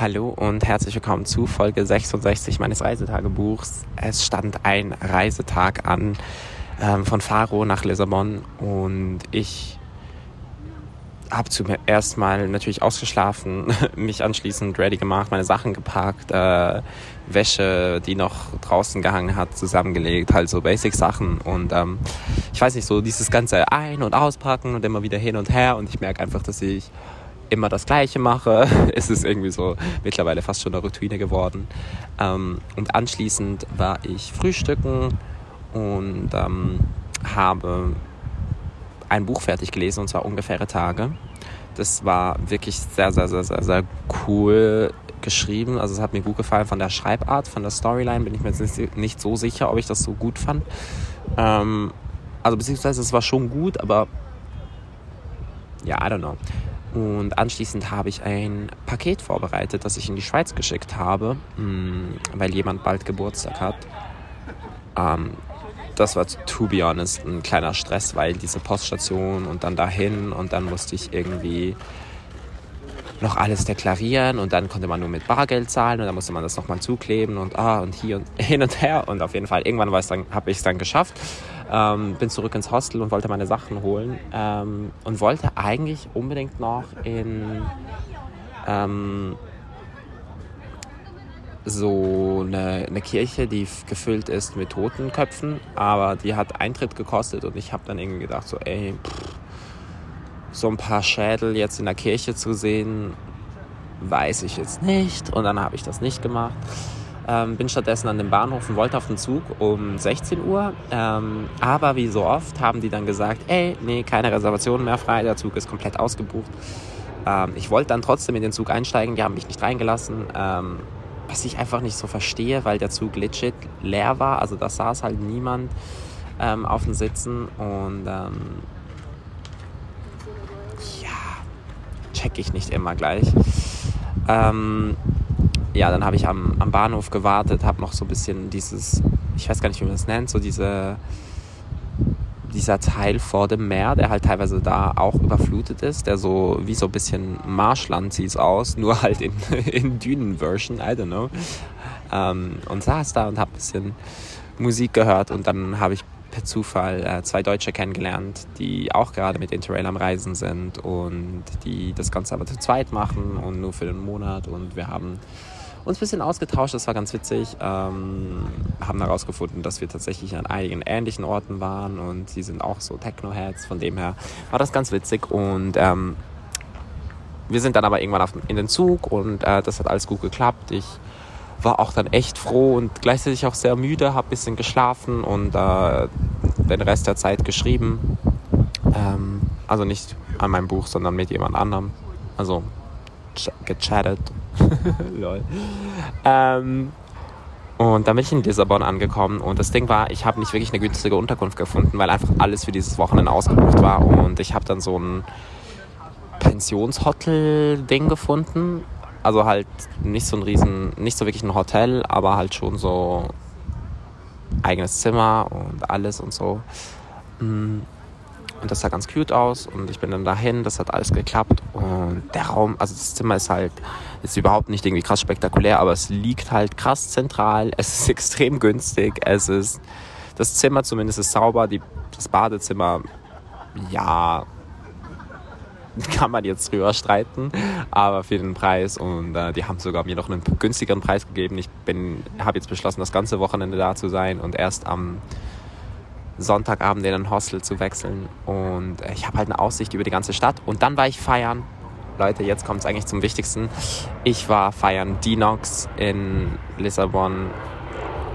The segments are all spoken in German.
Hallo und herzlich willkommen zu Folge 66 meines Reisetagebuchs. Es stand ein Reisetag an ähm, von Faro nach Lissabon und ich habe zuerst mal natürlich ausgeschlafen, mich anschließend ready gemacht, meine Sachen gepackt, äh, Wäsche, die noch draußen gehangen hat, zusammengelegt, halt so Basic-Sachen und ähm, ich weiß nicht, so dieses ganze Ein- und Auspacken und immer wieder hin und her und ich merke einfach, dass ich immer das Gleiche mache. Es ist irgendwie so mittlerweile fast schon eine Routine geworden. Ähm, und anschließend war ich frühstücken und ähm, habe ein Buch fertig gelesen, und zwar Ungefähre Tage. Das war wirklich sehr, sehr, sehr, sehr, sehr cool geschrieben. Also es hat mir gut gefallen von der Schreibart, von der Storyline. Bin ich mir jetzt nicht so sicher, ob ich das so gut fand. Ähm, also beziehungsweise es war schon gut, aber ja, I don't know. Und anschließend habe ich ein Paket vorbereitet, das ich in die Schweiz geschickt habe, mm, weil jemand bald Geburtstag hat. Ähm, das war, to be honest, ein kleiner Stress, weil diese Poststation und dann dahin und dann musste ich irgendwie noch alles deklarieren und dann konnte man nur mit Bargeld zahlen und dann musste man das nochmal zukleben und ah und hier und hin und her und auf jeden Fall irgendwann habe ich es dann geschafft ähm, bin zurück ins Hostel und wollte meine Sachen holen ähm, und wollte eigentlich unbedingt noch in ähm, so eine, eine, Kirche, die gefüllt ist mit Totenköpfen, aber die hat Eintritt gekostet und ich habe dann irgendwie gedacht, so ey, pff, so ein paar Schädel jetzt in der Kirche zu sehen, weiß ich jetzt nicht und dann habe ich das nicht gemacht. Ähm, bin stattdessen an dem Bahnhof und wollte auf den Zug um 16 Uhr. Ähm, aber wie so oft haben die dann gesagt, ey, nee, keine Reservationen mehr frei, der Zug ist komplett ausgebucht. Ähm, ich wollte dann trotzdem in den Zug einsteigen, die haben mich nicht reingelassen. Ähm, was ich einfach nicht so verstehe, weil der Zug legit leer war. Also da saß halt niemand ähm, auf den Sitzen und ähm, ja, check ich nicht immer gleich. Ähm, ja, dann habe ich am, am Bahnhof gewartet, habe noch so ein bisschen dieses, ich weiß gar nicht, wie man das nennt, so diese, dieser Teil vor dem Meer, der halt teilweise da auch überflutet ist, der so wie so ein bisschen Marschland sieht es aus, nur halt in, in Dünen-Version, I don't know. Ähm, und saß da und habe ein bisschen Musik gehört und dann habe ich per Zufall äh, zwei Deutsche kennengelernt, die auch gerade mit Interrail am Reisen sind und die das Ganze aber zu zweit machen und nur für den Monat und wir haben uns ein bisschen ausgetauscht, das war ganz witzig. Ähm, haben herausgefunden, dass wir tatsächlich an einigen ähnlichen Orten waren und sie sind auch so Techno-Heads, von dem her war das ganz witzig und ähm, wir sind dann aber irgendwann auf, in den Zug und äh, das hat alles gut geklappt. Ich war auch dann echt froh und gleichzeitig auch sehr müde, habe ein bisschen geschlafen und äh, den Rest der Zeit geschrieben. Ähm, also nicht an meinem Buch, sondern mit jemand anderem. Also gechattet. Lol. Ähm, und dann bin ich in Lissabon angekommen und das Ding war, ich habe nicht wirklich eine günstige Unterkunft gefunden, weil einfach alles für dieses Wochenende ausgebucht war und ich habe dann so ein Pensionshotel-Ding gefunden. Also halt nicht so ein riesen, nicht so wirklich ein Hotel, aber halt schon so eigenes Zimmer und alles und so. Und das sah ganz cute aus. Und ich bin dann dahin, das hat alles geklappt. Und der Raum, also das Zimmer ist halt, ist überhaupt nicht irgendwie krass spektakulär, aber es liegt halt krass zentral, es ist extrem günstig, es ist, das Zimmer zumindest ist sauber, die, das Badezimmer, ja, kann man jetzt drüber streiten, aber für den Preis. Und äh, die haben sogar mir noch einen günstigeren Preis gegeben. Ich bin, habe jetzt beschlossen, das ganze Wochenende da zu sein. Und erst am Sonntagabend in ein Hostel zu wechseln. Und ich habe halt eine Aussicht über die ganze Stadt. Und dann war ich feiern. Leute, jetzt kommt es eigentlich zum Wichtigsten. Ich war feiern Dinox in Lissabon,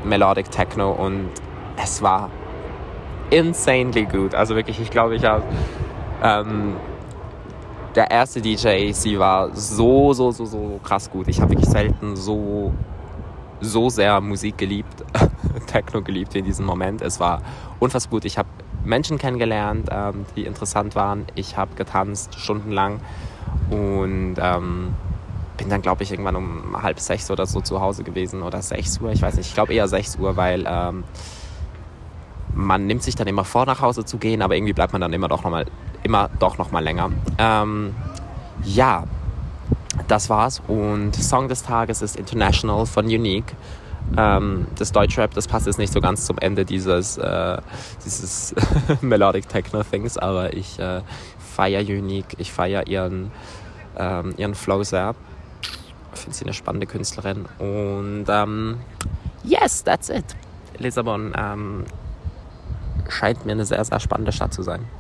Melodic Techno und es war insanely gut. Also wirklich, ich glaube, ich habe ähm, der erste DJ, sie war so, so, so, so krass gut. Ich habe wirklich selten so, so sehr Musik geliebt, Techno geliebt in diesem Moment. Es war unfassbar gut. Ich habe Menschen kennengelernt, ähm, die interessant waren. Ich habe getanzt stundenlang und ähm, bin dann, glaube ich, irgendwann um halb sechs oder so zu Hause gewesen oder sechs Uhr. Ich weiß nicht, ich glaube eher sechs Uhr, weil ähm, man nimmt sich dann immer vor, nach Hause zu gehen, aber irgendwie bleibt man dann immer doch noch mal, immer doch noch mal länger. Ähm, ja, das war's. Und Song des Tages ist International von Unique. Ähm, das Deutschrap, das passt jetzt nicht so ganz zum Ende dieses, äh, dieses Melodic Techno Things, aber ich äh, feiere Unique, ich feiere ihren, ähm, ihren Flow sehr. Ich finde sie eine spannende Künstlerin und ähm, yes, that's it. Lissabon ähm, scheint mir eine sehr, sehr spannende Stadt zu sein.